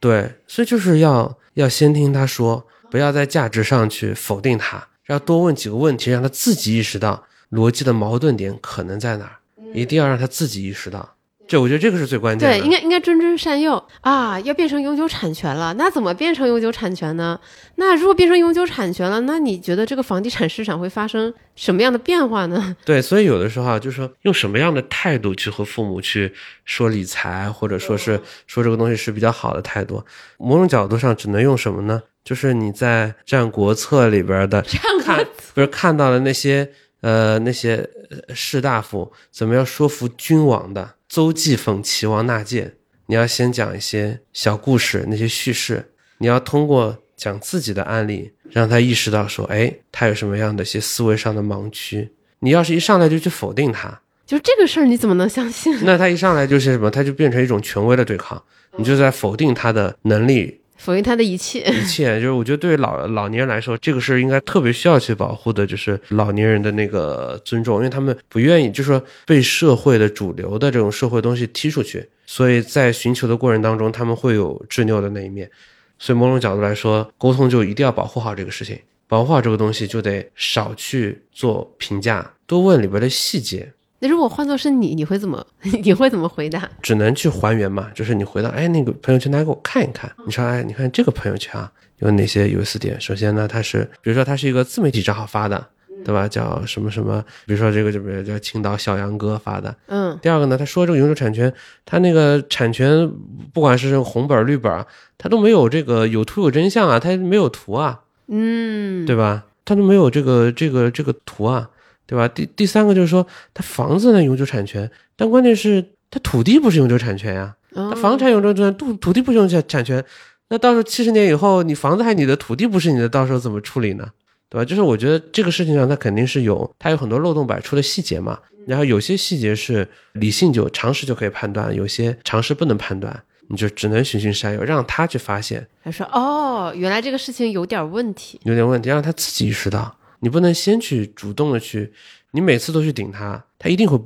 对，所以就是要要先听他说。不要在价值上去否定他，要多问几个问题，让他自己意识到逻辑的矛盾点可能在哪儿，一定要让他自己意识到。这我觉得这个是最关键的。对，应该应该谆谆善诱啊！要变成永久产权了，那怎么变成永久产权呢？那如果变成永久产权了，那你觉得这个房地产市场会发生什么样的变化呢？对，所以有的时候啊，就是说用什么样的态度去和父母去说理财，或者说是说这个东西是比较好的态度。某种角度上，只能用什么呢？就是你在《战国策》里边的看，不是看到了那些呃那些士大夫怎么样说服君王的？邹忌讽齐王纳谏，你要先讲一些小故事，那些叙事，你要通过讲自己的案例，让他意识到说，哎，他有什么样的一些思维上的盲区。你要是一上来就去否定他，就这个事儿你怎么能相信？那他一上来就是什么？他就变成一种权威的对抗，你就在否定他的能力。否定他的一切，[laughs] 一切就是我觉得对于老老年人来说，这个是应该特别需要去保护的，就是老年人的那个尊重，因为他们不愿意，就是说被社会的主流的这种社会东西踢出去，所以在寻求的过程当中，他们会有执拗的那一面，所以某种角度来说，沟通就一定要保护好这个事情，保护好这个东西就得少去做评价，多问里边的细节。那如果换作是你，你会怎么？[laughs] 你会怎么回答？只能去还原嘛，就是你回到，哎，那个朋友圈大家给我看一看。你说，哎，你看这个朋友圈啊，有哪些有意思点？首先呢，它是，比如说它是一个自媒体账号发的，对吧？叫什么什么？比如说这个就比如叫青岛小杨哥发的。嗯。第二个呢，他说这个永久产权，他那个产权不管是红本绿本，他都没有这个有图有真相啊，他没有图啊。嗯。对吧？他都没有这个这个这个图啊。对吧？第第三个就是说，他房子呢永久产权，但关键是他土地不是永久产权呀。他房产永久产权，土土地不是永久产权，那到时候七十年以后，你房子还你的，土地不是你的，到时候怎么处理呢？对吧？就是我觉得这个事情上，它肯定是有，它有很多漏洞百出的细节嘛。然后有些细节是理性就常识就可以判断，有些常识不能判断，你就只能循循善诱，让他去发现。他说：“哦，原来这个事情有点问题，有点问题，让他自己意识到。”你不能先去主动的去，你每次都去顶他，他一定会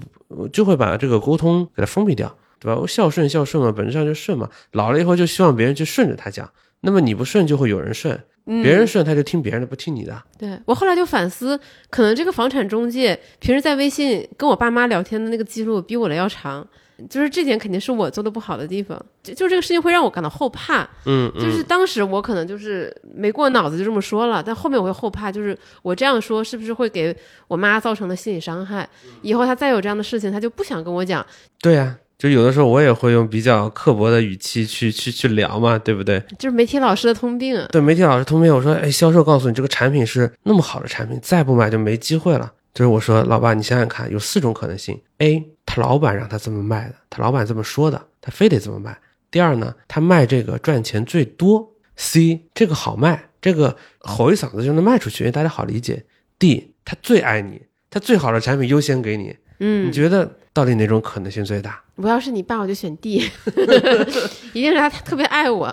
就会把这个沟通给他封闭掉，对吧？孝顺孝顺嘛，本质上就顺嘛。老了以后就希望别人去顺着他讲，那么你不顺就会有人顺，别人顺他就听别人的，不听你的。对我后来就反思，可能这个房产中介平时在微信跟我爸妈聊天的那个记录比我的要长。就是这点肯定是我做的不好的地方，就就这个事情会让我感到后怕。嗯，就是当时我可能就是没过脑子就这么说了，但后面我会后怕，就是我这样说是不是会给我妈造成的心理伤害？以后她再有这样的事情，她就不想跟我讲。对呀，就有的时候我也会用比较刻薄的语气去去去聊嘛，对不对？就是媒体老师的通病啊。对媒体老师通病，我说，哎，销售告诉你这个产品是那么好的产品，再不买就没机会了。就是我说，老爸，你想想看，有四种可能性：A，他老板让他这么卖的，他老板这么说的，他非得这么卖；第二呢，他卖这个赚钱最多；C，这个好卖，这个吼一嗓子就能卖出去，因为大家好理解；D，他最爱你，他最好的产品优先给你。嗯，你觉得到底哪种可能性最大？我要是你爸，我就选 D，[laughs] [laughs] 一定是他特别爱我，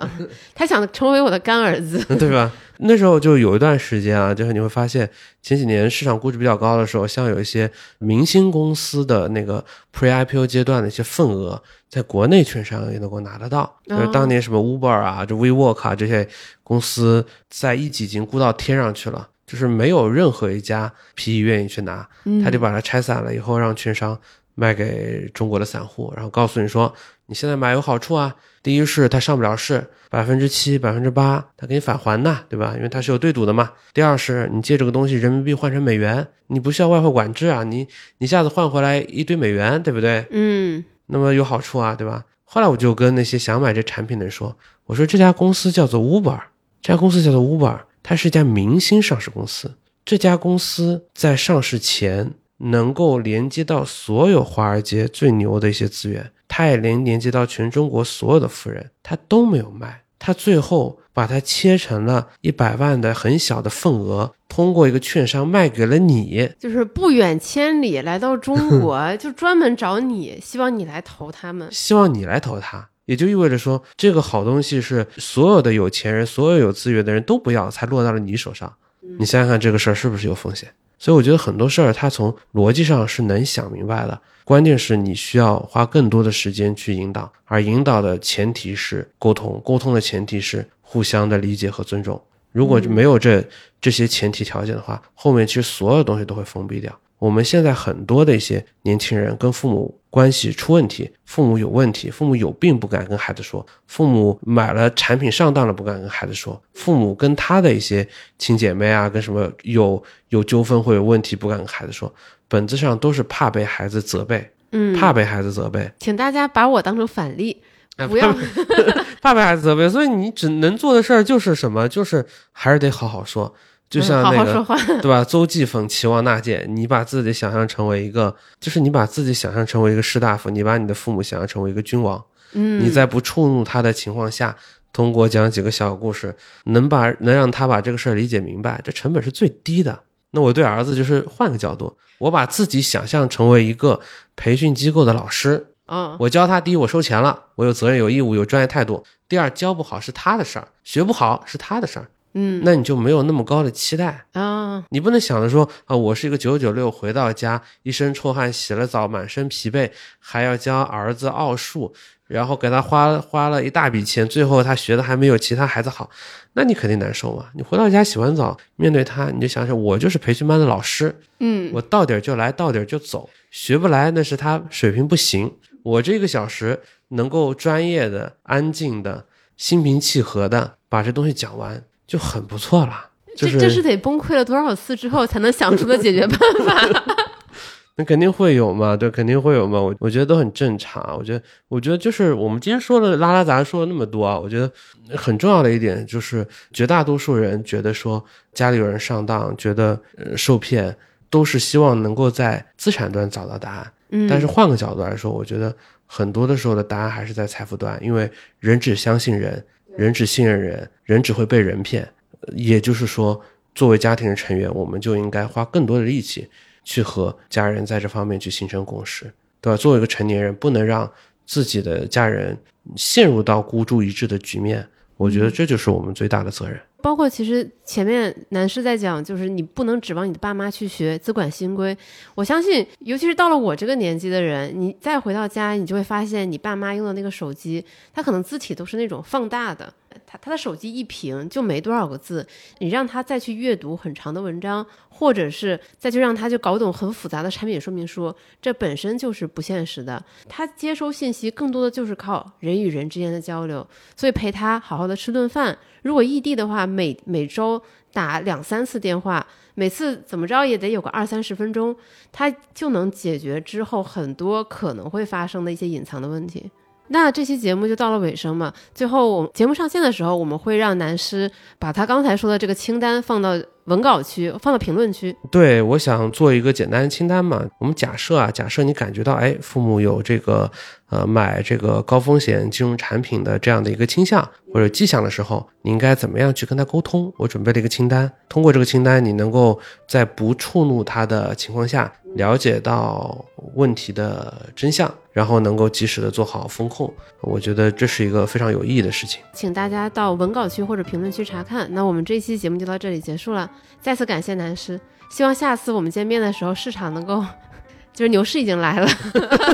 他想成为我的干儿子，对吧？那时候就有一段时间啊，就是你会发现前几年市场估值比较高的时候，像有一些明星公司的那个 Pre IPO 阶段的一些份额，在国内券商也能够拿得到。就是当年什么 Uber 啊，就 WeWork 啊这些公司，在一级已经估到天上去了，就是没有任何一家 PE 愿意去拿，他就把它拆散了以后，让券商卖给中国的散户，然后告诉你说，你现在买有好处啊。第一是它上不了市，百分之七、百分之八，它给你返还的，对吧？因为它是有对赌的嘛。第二是你借这个东西人民币换成美元，你不需要外汇管制啊，你你一下子换回来一堆美元，对不对？嗯，那么有好处啊，对吧？后来我就跟那些想买这产品的人说，我说这家公司叫做 Uber，这家公司叫做 Uber，它是一家明星上市公司。这家公司在上市前能够连接到所有华尔街最牛的一些资源。他也连连接到全中国所有的富人，他都没有卖，他最后把它切成了一百万的很小的份额，通过一个券商卖给了你，就是不远千里来到中国，[laughs] 就专门找你，希望你来投他们，希望你来投他，也就意味着说，这个好东西是所有的有钱人、所有有资源的人都不要，才落到了你手上。你想想看，这个事儿是不是有风险？所以我觉得很多事儿，他从逻辑上是能想明白的。关键是你需要花更多的时间去引导，而引导的前提是沟通，沟通的前提是互相的理解和尊重。如果没有这这些前提条件的话，后面其实所有东西都会封闭掉。我们现在很多的一些年轻人跟父母关系出问题，父母有问题，父母有病不敢跟孩子说，父母买了产品上当了不敢跟孩子说，父母跟他的一些亲姐妹啊，跟什么有有纠纷或有问题不敢跟孩子说。本质上都是怕被孩子责备，嗯，怕被孩子责备，请大家把我当成反例，[laughs] 不要 [laughs] 怕被孩子责备。所以你只能做的事儿就是什么？就是还是得好好说，就像那个 [laughs] 对吧？邹忌讽齐王纳谏，你把自己想象成为一个，就是你把自己想象成为一个士大夫，你把你的父母想象成为一个君王，嗯，你在不触怒他的情况下，通过讲几个小故事，能把能让他把这个事儿理解明白，这成本是最低的。那我对儿子就是换个角度，我把自己想象成为一个培训机构的老师，嗯，我教他，第一我收钱了，我有责任有义务有专业态度；第二教不好是他的事儿，学不好是他的事儿，嗯，那你就没有那么高的期待啊，你不能想着说啊，我是一个九九六回到家一身臭汗洗了澡满身疲惫，还要教儿子奥数。然后给他花花了一大笔钱，最后他学的还没有其他孩子好，那你肯定难受嘛。你回到家洗完澡，面对他，你就想想，我就是培训班的老师，嗯，我到点就来，到点就走，学不来那是他水平不行。我这一个小时能够专业的、安静的、心平气和的把这东西讲完，就很不错了。这这是得崩溃了多少次之后才能想出的解决办法。[laughs] 那肯定会有嘛，对，肯定会有嘛。我我觉得都很正常。我觉得，我觉得就是我们今天说了拉拉杂说了那么多啊，我觉得很重要的一点就是，绝大多数人觉得说家里有人上当，觉得呃受骗，都是希望能够在资产端找到答案。嗯，但是换个角度来说，我觉得很多的时候的答案还是在财富端，因为人只相信人，人只信任人，人只会被人骗。也就是说，作为家庭的成员，我们就应该花更多的力气。去和家人在这方面去形成共识，对吧？作为一个成年人，不能让自己的家人陷入到孤注一掷的局面。我觉得这就是我们最大的责任。包括其实前面男士在讲，就是你不能指望你的爸妈去学资管新规。我相信，尤其是到了我这个年纪的人，你再回到家，你就会发现你爸妈用的那个手机，它可能字体都是那种放大的。他他的手机一屏就没多少个字，你让他再去阅读很长的文章，或者是再去让他就搞懂很复杂的产品说明书，这本身就是不现实的。他接收信息更多的就是靠人与人之间的交流，所以陪他好好的吃顿饭。如果异地的话，每每周打两三次电话，每次怎么着也得有个二三十分钟，他就能解决之后很多可能会发生的一些隐藏的问题。那这期节目就到了尾声嘛，最后我节目上线的时候，我们会让男师把他刚才说的这个清单放到文稿区，放到评论区。对，我想做一个简单清单嘛。我们假设啊，假设你感觉到，哎，父母有这个呃买这个高风险金融产品的这样的一个倾向或者迹象的时候，你应该怎么样去跟他沟通？我准备了一个清单，通过这个清单，你能够在不触怒他的情况下，了解到问题的真相。然后能够及时的做好风控，我觉得这是一个非常有意义的事情。请大家到文稿区或者评论区查看。那我们这期节目就到这里结束了，再次感谢南师，希望下次我们见面的时候市场能够，[laughs] 就是牛市已经来了。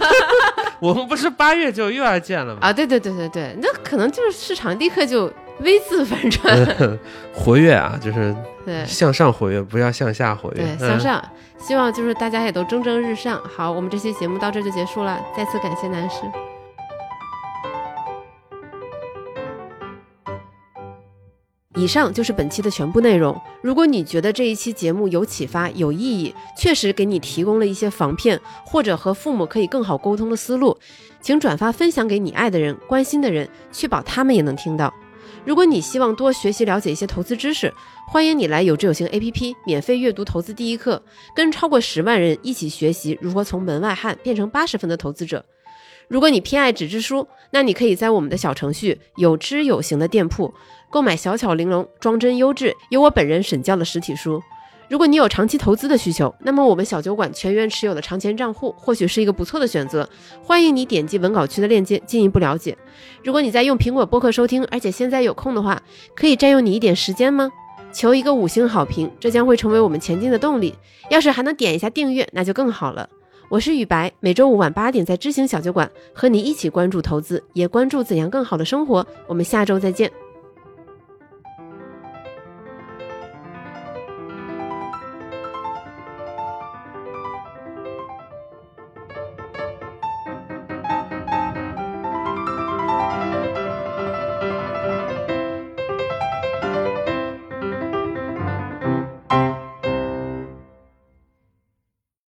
[laughs] 我们不是八月就又要见了吗？啊，对对对对对，那可能就是市场立刻就 V 字反转，[laughs] 活跃啊，就是对向上活跃，不要向下活跃，对向上。希望就是大家也都蒸蒸日上。好，我们这期节目到这就结束了，再次感谢男士。以上就是本期的全部内容。如果你觉得这一期节目有启发、有意义，确实给你提供了一些防骗或者和父母可以更好沟通的思路，请转发分享给你爱的人、关心的人，确保他们也能听到。如果你希望多学习了解一些投资知识，欢迎你来有知有行 APP 免费阅读投资第一课，跟超过十万人一起学习如何从门外汉变成八十分的投资者。如果你偏爱纸质书，那你可以在我们的小程序有知有行的店铺购买小巧玲珑、装帧优质、由我本人审教的实体书。如果你有长期投资的需求，那么我们小酒馆全员持有的长钱账户或许是一个不错的选择。欢迎你点击文稿区的链接进一步了解。如果你在用苹果播客收听，而且现在有空的话，可以占用你一点时间吗？求一个五星好评，这将会成为我们前进的动力。要是还能点一下订阅，那就更好了。我是雨白，每周五晚八点在知行小酒馆和你一起关注投资，也关注怎样更好的生活。我们下周再见。